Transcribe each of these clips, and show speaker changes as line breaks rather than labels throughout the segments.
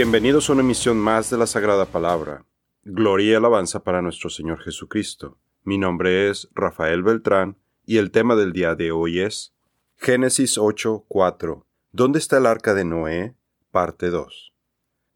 Bienvenidos a una emisión más de la Sagrada Palabra. Gloria y alabanza para nuestro Señor Jesucristo. Mi nombre es Rafael Beltrán y el tema del día de hoy es Génesis 8:4. ¿Dónde está el arca de Noé? Parte 2.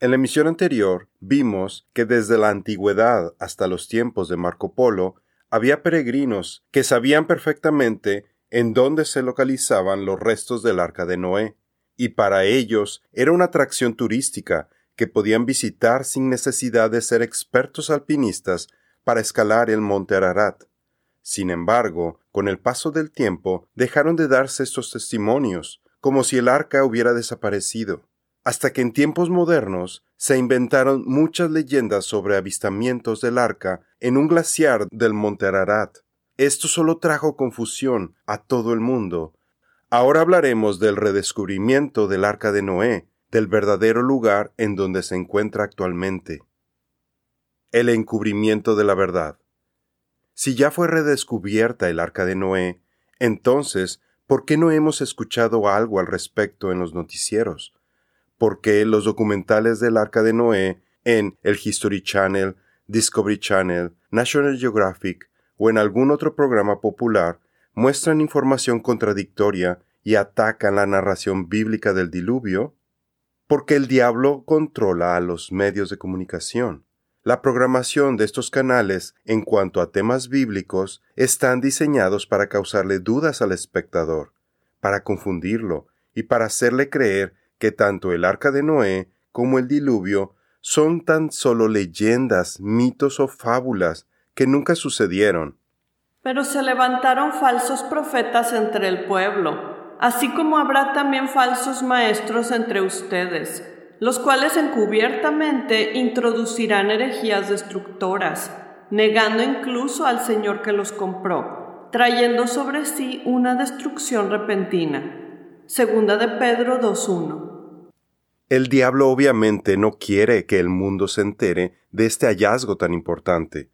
En la emisión anterior vimos que desde la antigüedad hasta los tiempos de Marco Polo había peregrinos que sabían perfectamente en dónde se localizaban los restos del arca de Noé y para ellos era una atracción turística que podían visitar sin necesidad de ser expertos alpinistas para escalar el monte Ararat. Sin embargo, con el paso del tiempo dejaron de darse estos testimonios, como si el arca hubiera desaparecido, hasta que en tiempos modernos se inventaron muchas leyendas sobre avistamientos del arca en un glaciar del monte Ararat. Esto solo trajo confusión a todo el mundo, Ahora hablaremos del redescubrimiento del arca de Noé, del verdadero lugar en donde se encuentra actualmente. El encubrimiento de la verdad. Si ya fue redescubierta el arca de Noé, entonces, ¿por qué no hemos escuchado algo al respecto en los noticieros? ¿Por qué los documentales del arca de Noé en el History Channel, Discovery Channel, National Geographic o en algún otro programa popular muestran información contradictoria y atacan la narración bíblica del diluvio? Porque el diablo controla a los medios de comunicación. La programación de estos canales en cuanto a temas bíblicos están diseñados para causarle dudas al espectador, para confundirlo y para hacerle creer que tanto el arca de Noé como el diluvio son tan solo leyendas, mitos o fábulas que nunca sucedieron,
pero se levantaron falsos profetas entre el pueblo, así como habrá también falsos maestros entre ustedes, los cuales encubiertamente introducirán herejías destructoras, negando incluso al Señor que los compró, trayendo sobre sí una destrucción repentina. Segunda de Pedro 2.1.
El diablo obviamente no quiere que el mundo se entere de este hallazgo tan importante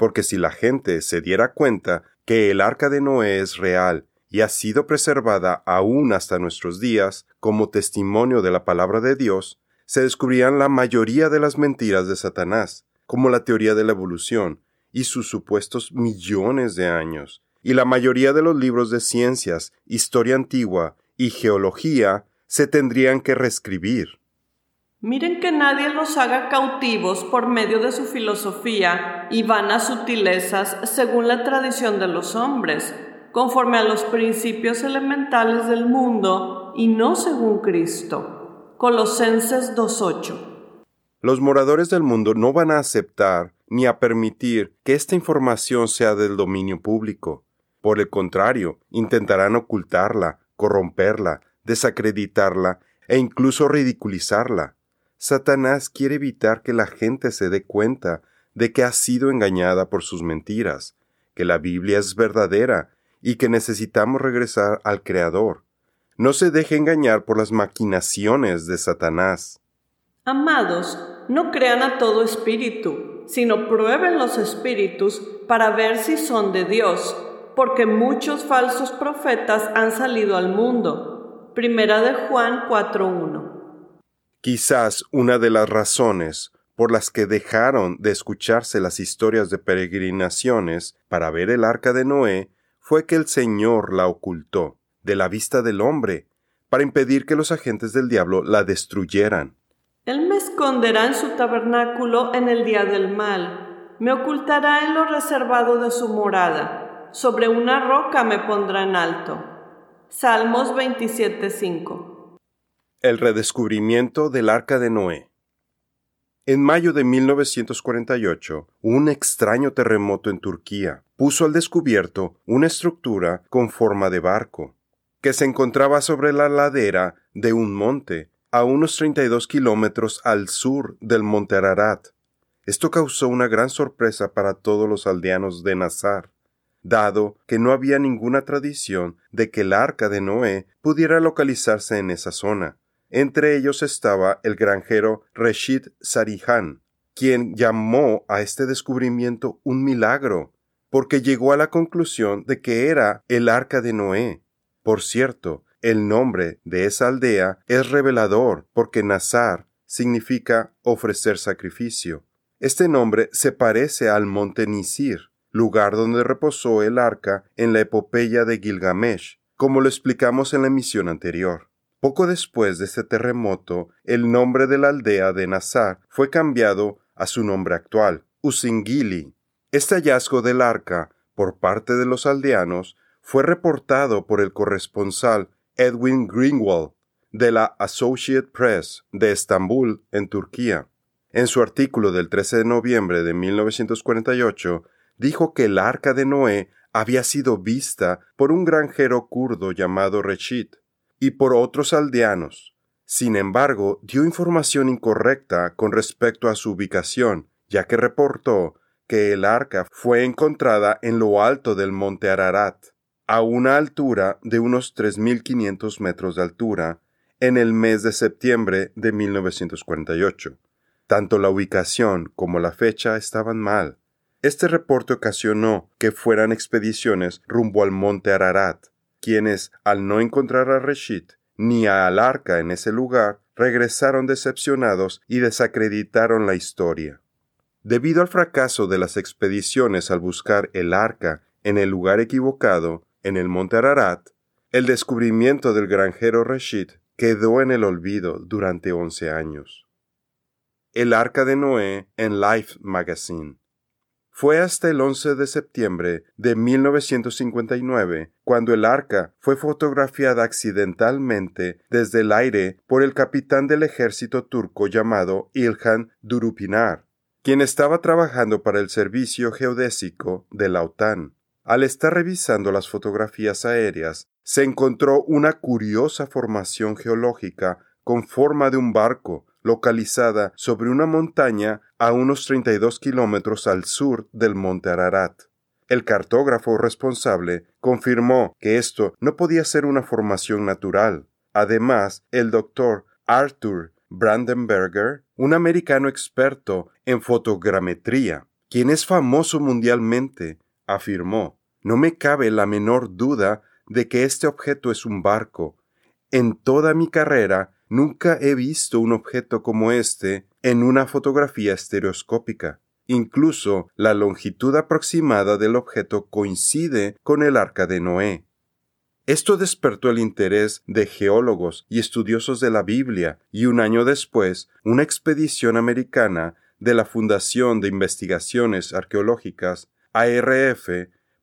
porque si la gente se diera cuenta que el arca de Noé es real y ha sido preservada aún hasta nuestros días como testimonio de la palabra de Dios, se descubrirían la mayoría de las mentiras de Satanás, como la teoría de la evolución y sus supuestos millones de años, y la mayoría de los libros de ciencias, historia antigua y geología se tendrían que reescribir.
Miren que nadie los haga cautivos por medio de su filosofía y vanas sutilezas según la tradición de los hombres, conforme a los principios elementales del mundo y no según Cristo. Colosenses 2.8.
Los moradores del mundo no van a aceptar ni a permitir que esta información sea del dominio público. Por el contrario, intentarán ocultarla, corromperla, desacreditarla e incluso ridiculizarla. Satanás quiere evitar que la gente se dé cuenta de que ha sido engañada por sus mentiras, que la Biblia es verdadera y que necesitamos regresar al Creador. No se deje engañar por las maquinaciones de Satanás.
Amados, no crean a todo espíritu, sino prueben los espíritus para ver si son de Dios, porque muchos falsos profetas han salido al mundo. Primera de Juan 4.1
Quizás una de las razones por las que dejaron de escucharse las historias de peregrinaciones para ver el arca de Noé fue que el Señor la ocultó de la vista del hombre para impedir que los agentes del diablo la destruyeran.
Él me esconderá en su tabernáculo en el día del mal, me ocultará en lo reservado de su morada, sobre una roca me pondrá en alto. Salmos 27.5
el redescubrimiento del Arca de Noé. En mayo de 1948, un extraño terremoto en Turquía puso al descubierto una estructura con forma de barco, que se encontraba sobre la ladera de un monte, a unos 32 kilómetros al sur del monte Ararat. Esto causó una gran sorpresa para todos los aldeanos de Nazar, dado que no había ninguna tradición de que el arca de Noé pudiera localizarse en esa zona. Entre ellos estaba el granjero Reshid Sarihan, quien llamó a este descubrimiento un milagro, porque llegó a la conclusión de que era el arca de Noé. Por cierto, el nombre de esa aldea es revelador porque Nazar significa ofrecer sacrificio. Este nombre se parece al monte Nisir, lugar donde reposó el arca en la epopeya de Gilgamesh, como lo explicamos en la emisión anterior. Poco después de este terremoto, el nombre de la aldea de Nazar fue cambiado a su nombre actual, Usingili. Este hallazgo del arca por parte de los aldeanos fue reportado por el corresponsal Edwin Greenwald de la Associate Press de Estambul, en Turquía. En su artículo del 13 de noviembre de 1948, dijo que el arca de Noé había sido vista por un granjero kurdo llamado Reshid y por otros aldeanos. Sin embargo, dio información incorrecta con respecto a su ubicación, ya que reportó que el arca fue encontrada en lo alto del monte Ararat, a una altura de unos 3.500 metros de altura, en el mes de septiembre de 1948. Tanto la ubicación como la fecha estaban mal. Este reporte ocasionó que fueran expediciones rumbo al monte Ararat, quienes, al no encontrar a Reshid ni a Alarca en ese lugar, regresaron decepcionados y desacreditaron la historia. Debido al fracaso de las expediciones al buscar el arca en el lugar equivocado, en el monte Ararat, el descubrimiento del granjero Reshid quedó en el olvido durante once años. El arca de Noé en Life Magazine fue hasta el 11 de septiembre de 1959 cuando el arca fue fotografiada accidentalmente desde el aire por el capitán del ejército turco llamado Ilhan Durupinar, quien estaba trabajando para el servicio geodésico de la OTAN. Al estar revisando las fotografías aéreas, se encontró una curiosa formación geológica con forma de un barco localizada sobre una montaña a unos 32 kilómetros al sur del monte Ararat. El cartógrafo responsable confirmó que esto no podía ser una formación natural. Además, el doctor Arthur Brandenberger, un americano experto en fotogrametría, quien es famoso mundialmente, afirmó No me cabe la menor duda de que este objeto es un barco. En toda mi carrera Nunca he visto un objeto como este en una fotografía estereoscópica. Incluso la longitud aproximada del objeto coincide con el arca de Noé. Esto despertó el interés de geólogos y estudiosos de la Biblia y un año después una expedición americana de la Fundación de Investigaciones Arqueológicas ARF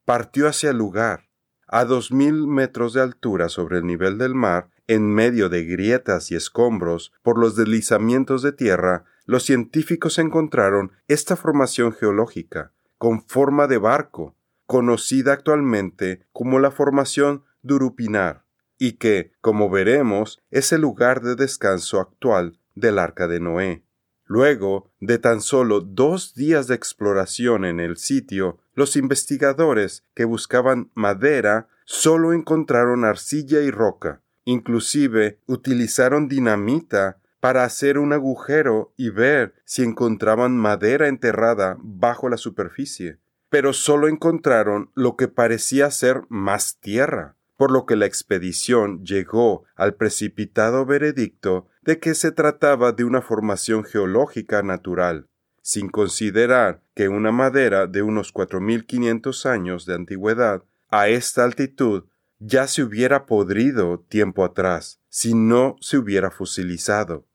partió hacia el lugar. A dos mil metros de altura sobre el nivel del mar, en medio de grietas y escombros por los deslizamientos de tierra, los científicos encontraron esta formación geológica, con forma de barco, conocida actualmente como la formación Durupinar, y que, como veremos, es el lugar de descanso actual del arca de Noé. Luego de tan solo dos días de exploración en el sitio, los investigadores que buscaban madera solo encontraron arcilla y roca, Inclusive utilizaron dinamita para hacer un agujero y ver si encontraban madera enterrada bajo la superficie. Pero solo encontraron lo que parecía ser más tierra, por lo que la expedición llegó al precipitado veredicto de que se trataba de una formación geológica natural, sin considerar que una madera de unos 4.500 años de antigüedad a esta altitud ya se hubiera podrido tiempo atrás si no se hubiera fusilizado.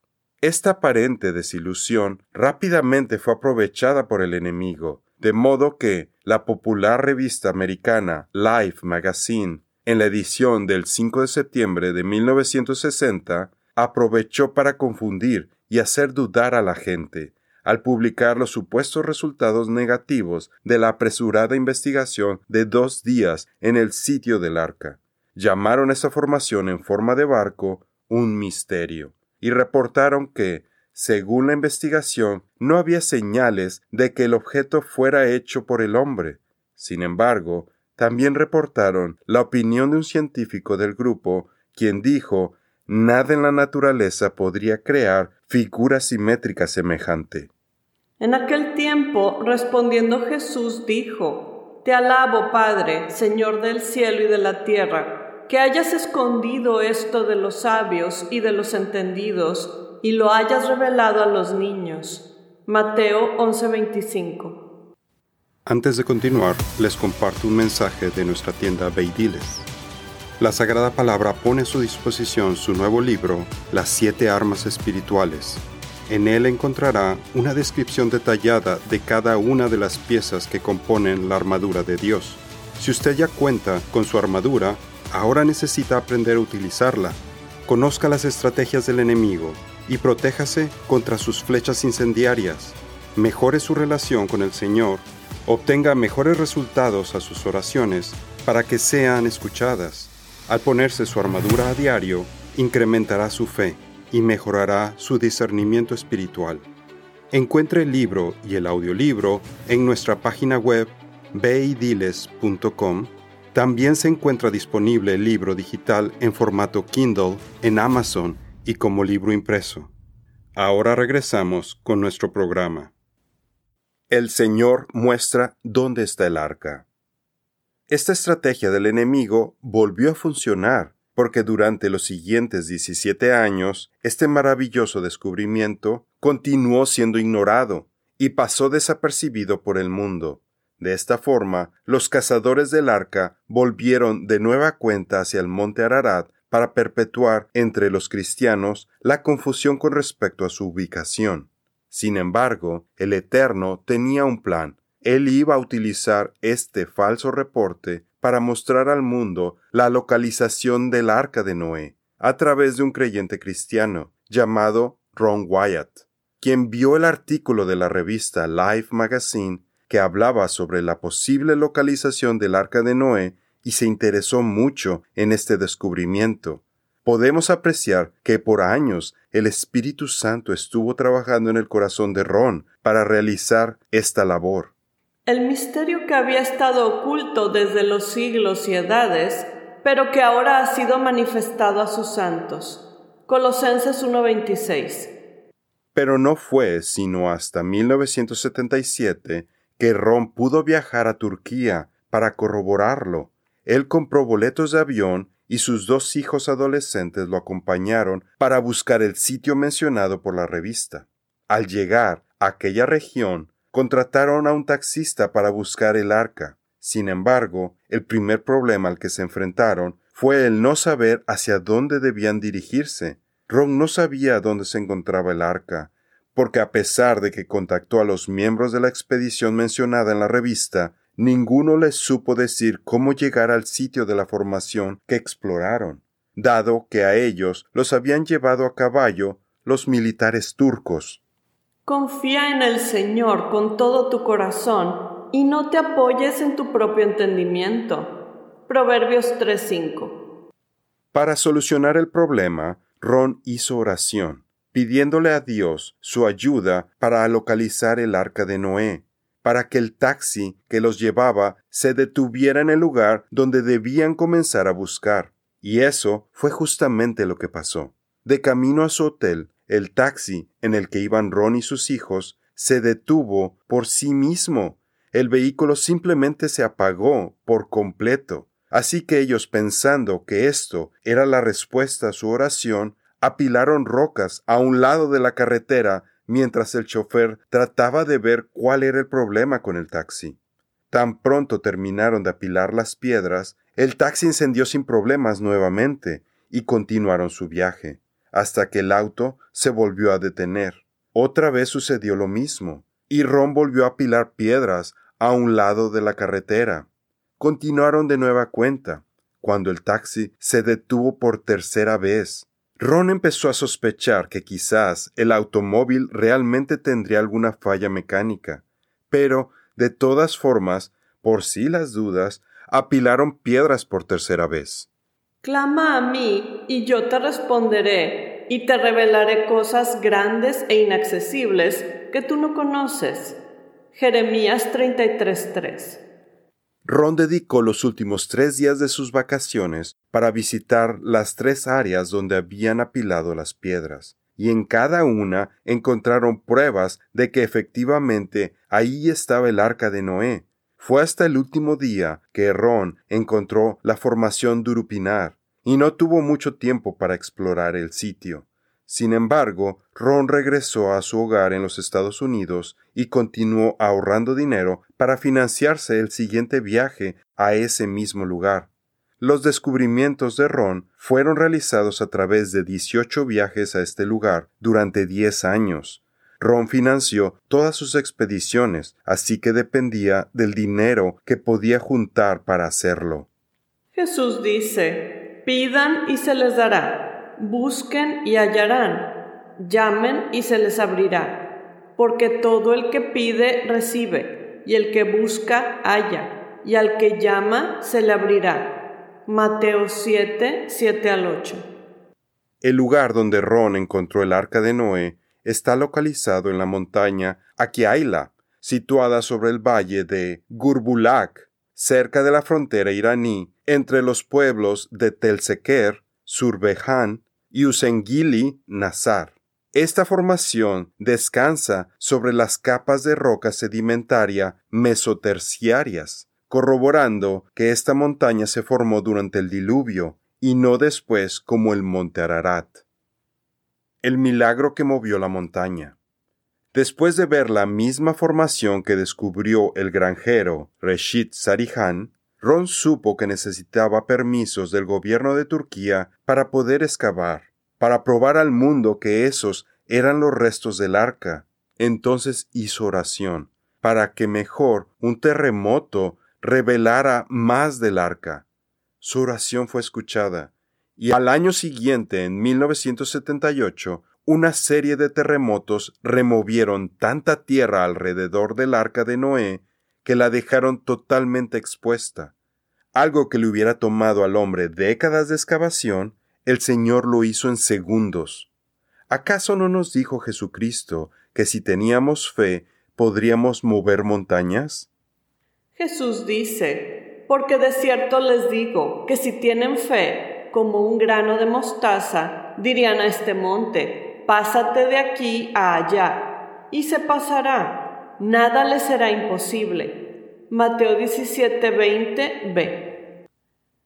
Esta aparente desilusión rápidamente fue aprovechada por el enemigo, de modo que la popular revista americana Life Magazine, en la edición del 5 de septiembre de 1960, aprovechó para confundir y hacer dudar a la gente, al publicar los supuestos resultados negativos de la apresurada investigación de dos días en el sitio del arca. Llamaron esa formación en forma de barco un misterio y reportaron que, según la investigación, no había señales de que el objeto fuera hecho por el hombre. Sin embargo, también reportaron la opinión de un científico del grupo, quien dijo nada en la naturaleza podría crear figura simétrica semejante.
En aquel tiempo, respondiendo Jesús, dijo, Te alabo, Padre, Señor del cielo y de la tierra, que hayas escondido esto de los sabios y de los entendidos, y lo hayas revelado a los niños. Mateo 11:25
Antes de continuar, les comparto un mensaje de nuestra tienda Beidiles. La Sagrada Palabra pone a su disposición su nuevo libro, Las siete armas espirituales. En él encontrará una descripción detallada de cada una de las piezas que componen la armadura de Dios. Si usted ya cuenta con su armadura, ahora necesita aprender a utilizarla. Conozca las estrategias del enemigo y protéjase contra sus flechas incendiarias. Mejore su relación con el Señor, obtenga mejores resultados a sus oraciones para que sean escuchadas. Al ponerse su armadura a diario, incrementará su fe y mejorará su discernimiento espiritual. Encuentre el libro y el audiolibro en nuestra página web beidiles.com. También se encuentra disponible el libro digital en formato Kindle en Amazon y como libro impreso. Ahora regresamos con nuestro programa. El Señor muestra dónde está el arca. Esta estrategia del enemigo volvió a funcionar porque durante los siguientes 17 años este maravilloso descubrimiento continuó siendo ignorado y pasó desapercibido por el mundo. De esta forma, los cazadores del arca volvieron de nueva cuenta hacia el monte Ararat para perpetuar entre los cristianos la confusión con respecto a su ubicación. Sin embargo, el Eterno tenía un plan. Él iba a utilizar este falso reporte para mostrar al mundo la localización del arca de Noé a través de un creyente cristiano llamado Ron Wyatt, quien vio el artículo de la revista Life Magazine que hablaba sobre la posible localización del arca de Noé y se interesó mucho en este descubrimiento. Podemos apreciar que por años el Espíritu Santo estuvo trabajando en el corazón de Ron para realizar esta labor.
El misterio que había estado oculto desde los siglos y edades, pero que ahora ha sido manifestado a sus santos. Colosenses 1:26.
Pero no fue sino hasta 1977 que Ron pudo viajar a Turquía para corroborarlo. Él compró boletos de avión y sus dos hijos adolescentes lo acompañaron para buscar el sitio mencionado por la revista. Al llegar a aquella región, contrataron a un taxista para buscar el arca. Sin embargo, el primer problema al que se enfrentaron fue el no saber hacia dónde debían dirigirse. Ron no sabía dónde se encontraba el arca, porque a pesar de que contactó a los miembros de la expedición mencionada en la revista, ninguno les supo decir cómo llegar al sitio de la formación que exploraron, dado que a ellos los habían llevado a caballo los militares turcos.
Confía en el Señor con todo tu corazón y no te apoyes en tu propio entendimiento. Proverbios 3:5.
Para solucionar el problema, Ron hizo oración, pidiéndole a Dios su ayuda para localizar el arca de Noé, para que el taxi que los llevaba se detuviera en el lugar donde debían comenzar a buscar. Y eso fue justamente lo que pasó. De camino a su hotel, el taxi en el que iban Ron y sus hijos se detuvo por sí mismo. El vehículo simplemente se apagó por completo. Así que ellos pensando que esto era la respuesta a su oración, apilaron rocas a un lado de la carretera mientras el chofer trataba de ver cuál era el problema con el taxi. Tan pronto terminaron de apilar las piedras, el taxi encendió sin problemas nuevamente y continuaron su viaje hasta que el auto se volvió a detener. Otra vez sucedió lo mismo, y Ron volvió a apilar piedras a un lado de la carretera. Continuaron de nueva cuenta, cuando el taxi se detuvo por tercera vez. Ron empezó a sospechar que quizás el automóvil realmente tendría alguna falla mecánica, pero, de todas formas, por si las dudas, apilaron piedras por tercera vez.
Clama a mí y yo te responderé y te revelaré cosas grandes e inaccesibles que tú no conoces. Jeremías 33:3
Ron dedicó los últimos tres días de sus vacaciones para visitar las tres áreas donde habían apilado las piedras, y en cada una encontraron pruebas de que efectivamente ahí estaba el arca de Noé, fue hasta el último día que Ron encontró la formación Durupinar y no tuvo mucho tiempo para explorar el sitio. Sin embargo, Ron regresó a su hogar en los Estados Unidos y continuó ahorrando dinero para financiarse el siguiente viaje a ese mismo lugar. Los descubrimientos de Ron fueron realizados a través de 18 viajes a este lugar durante 10 años. Ron financió todas sus expediciones, así que dependía del dinero que podía juntar para hacerlo.
Jesús dice, pidan y se les dará busquen y hallarán, llamen y se les abrirá, porque todo el que pide recibe, y el que busca halla, y al que llama se le abrirá. Mateo 7, 7 al 8.
El lugar donde Ron encontró el arca de Noé está localizado en la montaña Akiaila, situada sobre el valle de Gurbulak, cerca de la frontera iraní entre los pueblos de Telseker, Surbejan y Usengili Nazar. Esta formación descansa sobre las capas de roca sedimentaria mesoterciarias, corroborando que esta montaña se formó durante el diluvio y no después como el monte Ararat. El milagro que movió la montaña. Después de ver la misma formación que descubrió el granjero Reshid Sarihan, Ron supo que necesitaba permisos del gobierno de Turquía para poder excavar, para probar al mundo que esos eran los restos del arca. Entonces hizo oración, para que mejor un terremoto revelara más del arca. Su oración fue escuchada, y al año siguiente, en 1978, una serie de terremotos removieron tanta tierra alrededor del arca de Noé que la dejaron totalmente expuesta. Algo que le hubiera tomado al hombre décadas de excavación, el Señor lo hizo en segundos. ¿Acaso no nos dijo Jesucristo que si teníamos fe podríamos mover montañas?
Jesús dice, porque de cierto les digo que si tienen fe como un grano de mostaza, dirían a este monte, pásate de aquí a allá, y se pasará, nada les será imposible. Mateo 17, 20b.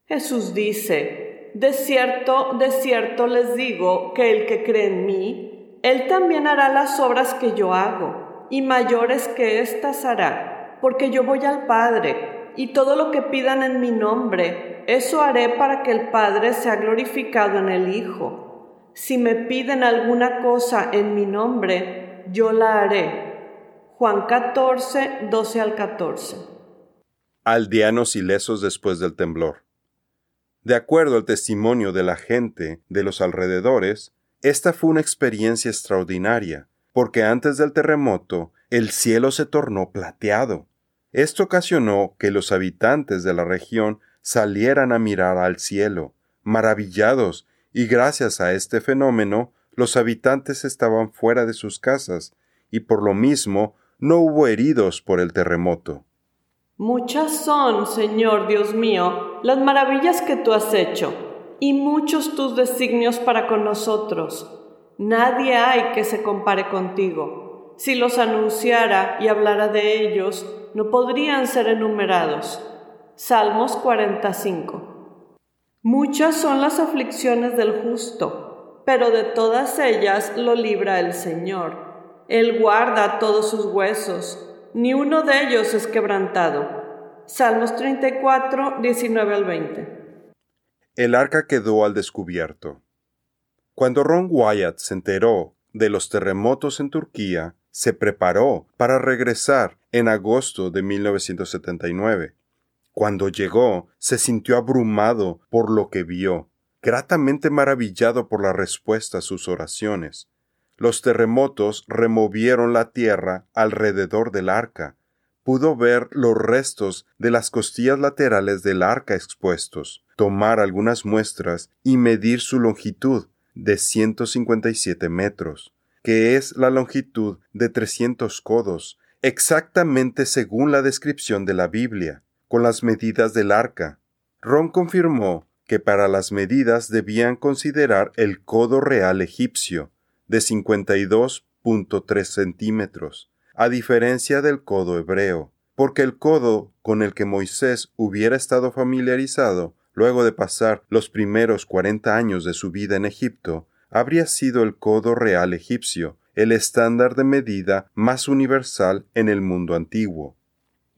Jesús dice, De cierto, de cierto les digo que el que cree en mí, él también hará las obras que yo hago, y mayores que éstas hará, porque yo voy al Padre, y todo lo que pidan en mi nombre, eso haré para que el Padre sea glorificado en el Hijo. Si me piden alguna cosa en mi nombre, yo la haré. Juan 14, 12 al 14
aldeanos ilesos después del temblor. De acuerdo al testimonio de la gente de los alrededores, esta fue una experiencia extraordinaria, porque antes del terremoto el cielo se tornó plateado. Esto ocasionó que los habitantes de la región salieran a mirar al cielo, maravillados, y gracias a este fenómeno los habitantes estaban fuera de sus casas, y por lo mismo no hubo heridos por el terremoto.
Muchas son, Señor Dios mío, las maravillas que tú has hecho, y muchos tus designios para con nosotros. Nadie hay que se compare contigo. Si los anunciara y hablara de ellos, no podrían ser enumerados. Salmos 45. Muchas son las aflicciones del justo, pero de todas ellas lo libra el Señor. Él guarda todos sus huesos ni uno de ellos es quebrantado. Salmos 34, 19 al 20.
El arca quedó al descubierto. Cuando Ron Wyatt se enteró de los terremotos en Turquía, se preparó para regresar en agosto de 1979. Cuando llegó, se sintió abrumado por lo que vio, gratamente maravillado por la respuesta a sus oraciones. Los terremotos removieron la tierra alrededor del arca. Pudo ver los restos de las costillas laterales del arca expuestos, tomar algunas muestras y medir su longitud de 157 metros, que es la longitud de 300 codos, exactamente según la descripción de la Biblia, con las medidas del arca. Ron confirmó que para las medidas debían considerar el codo real egipcio, de 52.3 centímetros, a diferencia del codo hebreo, porque el codo con el que Moisés hubiera estado familiarizado luego de pasar los primeros 40 años de su vida en Egipto habría sido el codo real egipcio, el estándar de medida más universal en el mundo antiguo.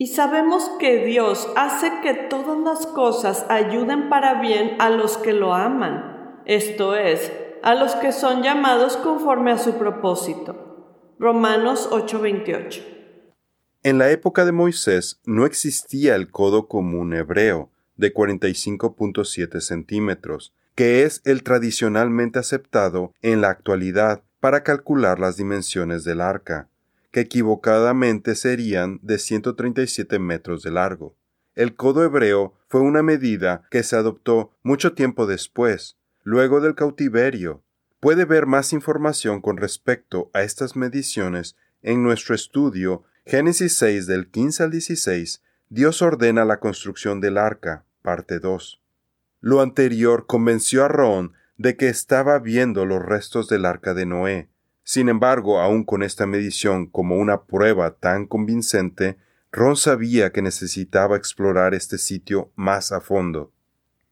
Y sabemos que Dios hace que todas las cosas ayuden para bien a los que lo aman, esto es, a los que son llamados conforme a su propósito. Romanos 8:28.
En la época de Moisés no existía el codo común hebreo de 45.7 centímetros, que es el tradicionalmente aceptado en la actualidad para calcular las dimensiones del arca, que equivocadamente serían de 137 metros de largo. El codo hebreo fue una medida que se adoptó mucho tiempo después, luego del cautiverio. Puede ver más información con respecto a estas mediciones en nuestro estudio Génesis 6 del 15 al 16, Dios ordena la construcción del arca, parte 2. Lo anterior convenció a Ron de que estaba viendo los restos del arca de Noé. Sin embargo, aun con esta medición como una prueba tan convincente, Ron sabía que necesitaba explorar este sitio más a fondo.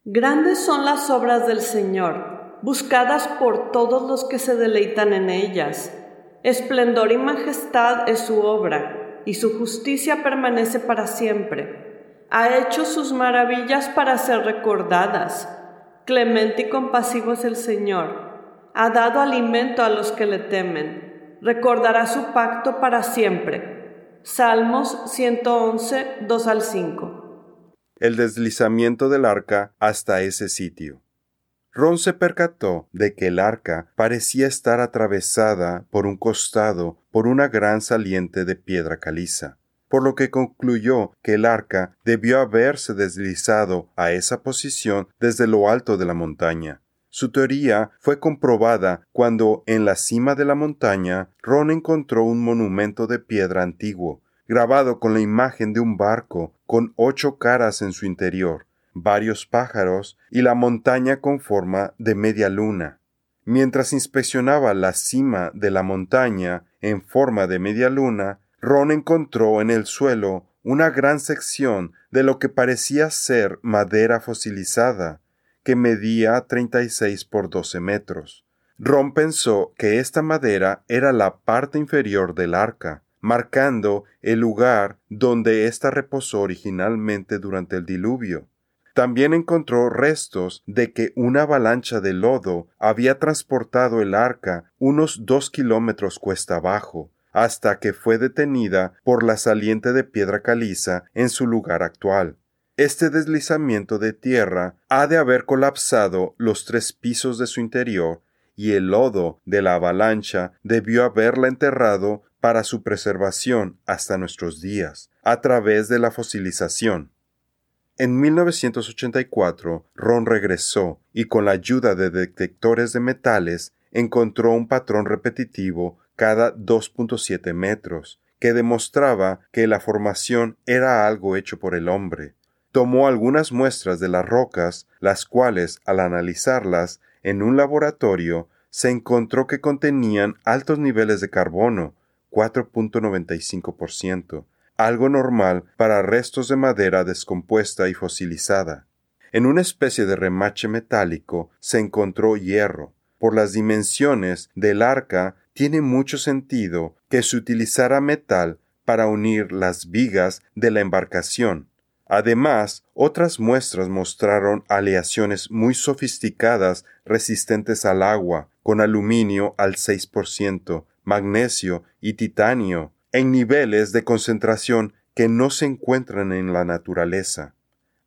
Grandes son las obras del Señor, buscadas por todos los que se deleitan en ellas. Esplendor y majestad es su obra, y su justicia permanece para siempre. Ha hecho sus maravillas para ser recordadas. Clemente y compasivo es el Señor. Ha dado alimento a los que le temen. Recordará su pacto para siempre. Salmos 111, 2 al 5.
El deslizamiento del arca hasta ese sitio. Ron se percató de que el arca parecía estar atravesada por un costado por una gran saliente de piedra caliza por lo que concluyó que el arca debió haberse deslizado a esa posición desde lo alto de la montaña. Su teoría fue comprobada cuando en la cima de la montaña Ron encontró un monumento de piedra antiguo, grabado con la imagen de un barco con ocho caras en su interior, varios pájaros y la montaña con forma de media luna. Mientras inspeccionaba la cima de la montaña en forma de media luna, Ron encontró en el suelo una gran sección de lo que parecía ser madera fosilizada, que medía 36 por 12 metros. Ron pensó que esta madera era la parte inferior del arca, marcando el lugar donde ésta reposó originalmente durante el diluvio. También encontró restos de que una avalancha de lodo había transportado el arca unos dos kilómetros cuesta abajo, hasta que fue detenida por la saliente de piedra caliza en su lugar actual. Este deslizamiento de tierra ha de haber colapsado los tres pisos de su interior y el lodo de la avalancha debió haberla enterrado para su preservación hasta nuestros días, a través de la fosilización. En 1984, Ron regresó y con la ayuda de detectores de metales encontró un patrón repetitivo cada 2.7 metros, que demostraba que la formación era algo hecho por el hombre. Tomó algunas muestras de las rocas, las cuales, al analizarlas en un laboratorio, se encontró que contenían altos niveles de carbono, 4.95%, algo normal para restos de madera descompuesta y fosilizada. En una especie de remache metálico se encontró hierro. Por las dimensiones del arca tiene mucho sentido que se utilizara metal para unir las vigas de la embarcación. Además, otras muestras mostraron aleaciones muy sofisticadas resistentes al agua, con aluminio al 6%, magnesio y titanio, en niveles de concentración que no se encuentran en la naturaleza.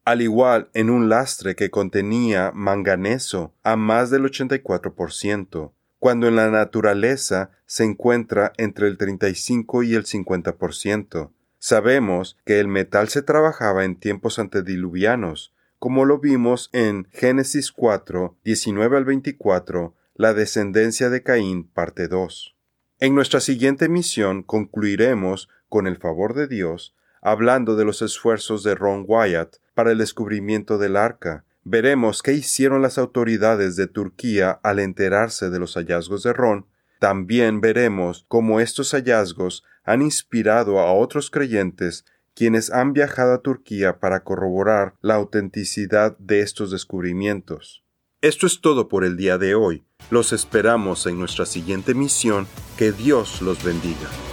Al igual en un lastre que contenía manganeso a más del 84%, cuando en la naturaleza se encuentra entre el 35 y el 50%. Sabemos que el metal se trabajaba en tiempos antediluvianos, como lo vimos en Génesis 4, 19 al 24, la descendencia de Caín, parte 2. En nuestra siguiente misión concluiremos, con el favor de Dios, hablando de los esfuerzos de Ron Wyatt para el descubrimiento del arca, veremos qué hicieron las autoridades de Turquía al enterarse de los hallazgos de Ron. También veremos cómo estos hallazgos han inspirado a otros creyentes quienes han viajado a Turquía para corroborar la autenticidad de estos descubrimientos. Esto es todo por el día de hoy. Los esperamos en nuestra siguiente misión. Que Dios los bendiga.